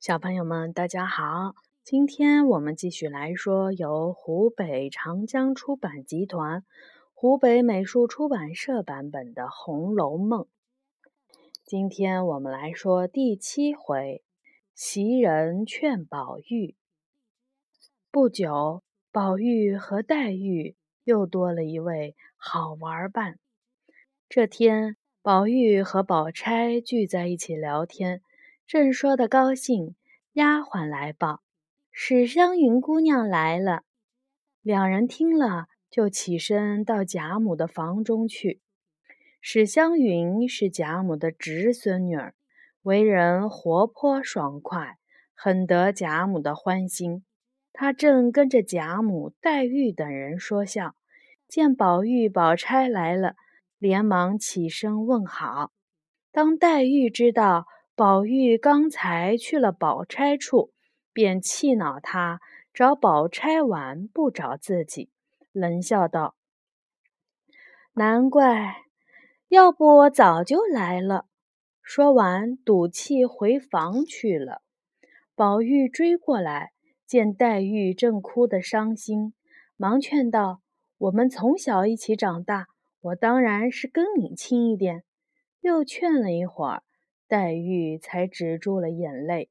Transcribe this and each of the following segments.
小朋友们，大家好！今天我们继续来说由湖北长江出版集团、湖北美术出版社版本的《红楼梦》。今天我们来说第七回：袭人劝宝玉。不久，宝玉和黛玉又多了一位好玩伴。这天，宝玉和宝钗聚在一起聊天。正说得高兴，丫鬟来报：“史湘云姑娘来了。”两人听了，就起身到贾母的房中去。史湘云是贾母的侄孙女儿，为人活泼爽快，很得贾母的欢心。她正跟着贾母、黛玉等人说笑，见宝玉、宝钗来了，连忙起身问好。当黛玉知道，宝玉刚才去了宝钗处，便气恼他找宝钗玩，不找自己，冷笑道：“难怪，要不我早就来了。”说完，赌气回房去了。宝玉追过来，见黛玉正哭得伤心，忙劝道：“我们从小一起长大，我当然是跟你亲一点。”又劝了一会儿。黛玉才止住了眼泪，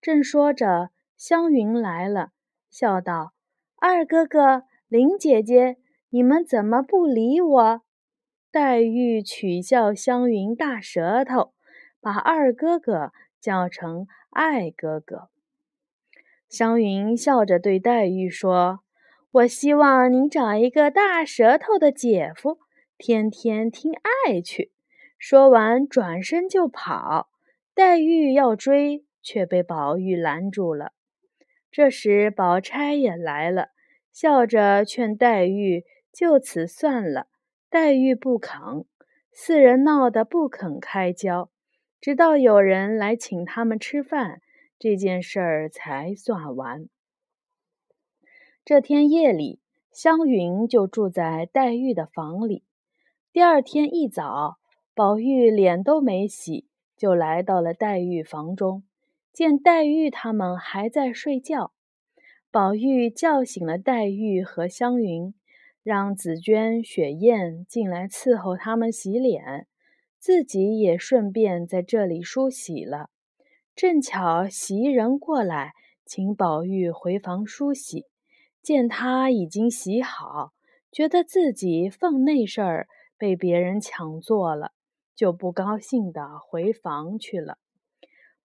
正说着，湘云来了，笑道：“二哥哥、林姐姐，你们怎么不理我？”黛玉取笑湘云大舌头，把二哥哥叫成爱哥哥。湘云笑着对黛玉说：“我希望你找一个大舌头的姐夫，天天听爱去。”说完，转身就跑。黛玉要追，却被宝玉拦住了。这时，宝钗也来了，笑着劝黛玉就此算了。黛玉不肯，四人闹得不肯开交，直到有人来请他们吃饭，这件事儿才算完。这天夜里，湘云就住在黛玉的房里。第二天一早，宝玉脸都没洗，就来到了黛玉房中，见黛玉他们还在睡觉。宝玉叫醒了黛玉和湘云，让紫鹃、雪雁进来伺候他们洗脸，自己也顺便在这里梳洗了。正巧袭人过来，请宝玉回房梳洗，见他已经洗好，觉得自己份内事儿被别人抢做了。就不高兴地回房去了。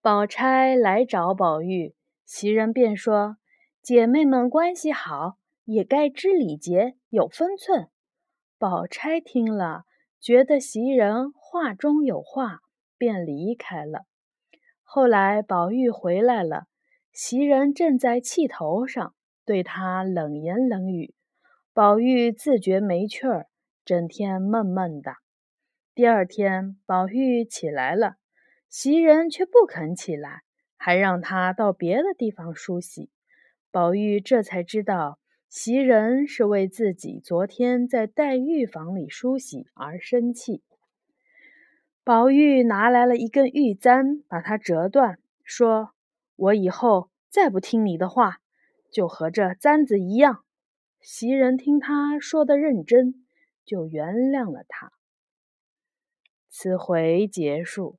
宝钗来找宝玉，袭人便说：“姐妹们关系好，也该知礼节，有分寸。”宝钗听了，觉得袭人话中有话，便离开了。后来宝玉回来了，袭人正在气头上，对他冷言冷语。宝玉自觉没趣儿，整天闷闷的。第二天，宝玉起来了，袭人却不肯起来，还让他到别的地方梳洗。宝玉这才知道，袭人是为自己昨天在黛玉房里梳洗而生气。宝玉拿来了一根玉簪，把它折断，说：“我以后再不听你的话，就和这簪子一样。”袭人听他说的认真，就原谅了他。此回结束。